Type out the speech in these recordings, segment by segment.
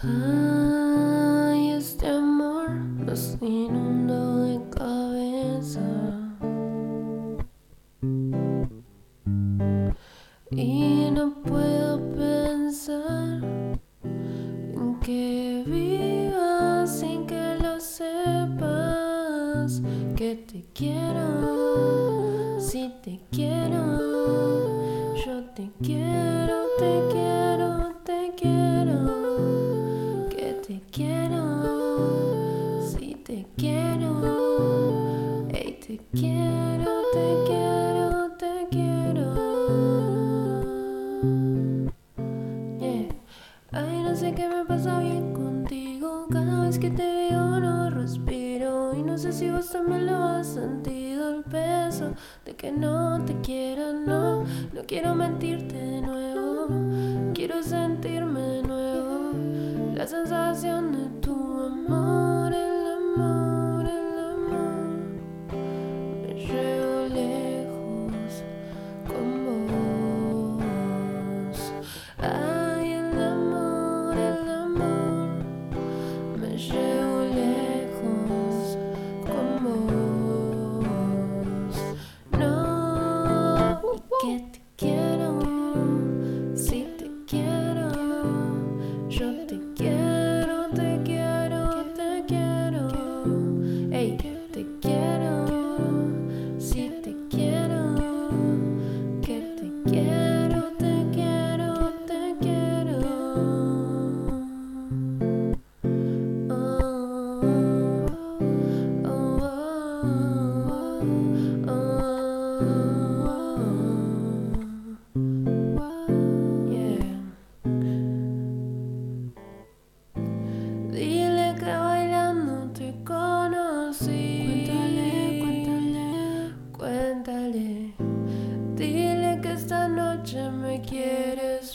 Ay, este amor nos inundó de cabeza. Y no puedo pensar en que vivas sin que lo sepas. Que te quiero, si te quiero, yo te quiero, te quiero, te quiero, te quiero. Yeah. Ay, no sé qué me pasa bien contigo. Cada vez que te veo no respiro. Y no sé si vos también lo has sentido. El peso de que no te quiera, no. No quiero mentirte de nuevo. Quiero sentirme de nuevo. La sensación de que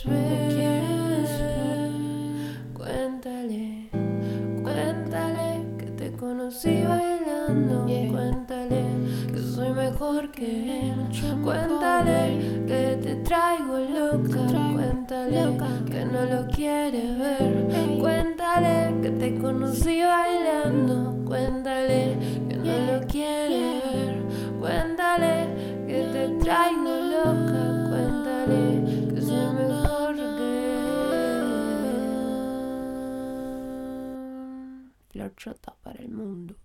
quieres. Cuéntale, cuéntale que te conocí bailando. Cuéntale que soy mejor que él. Cuéntale que te traigo loca. Cuéntale que no lo quiere ver. Cuéntale que te conocí bailando. Él. Flor chota para el mundo.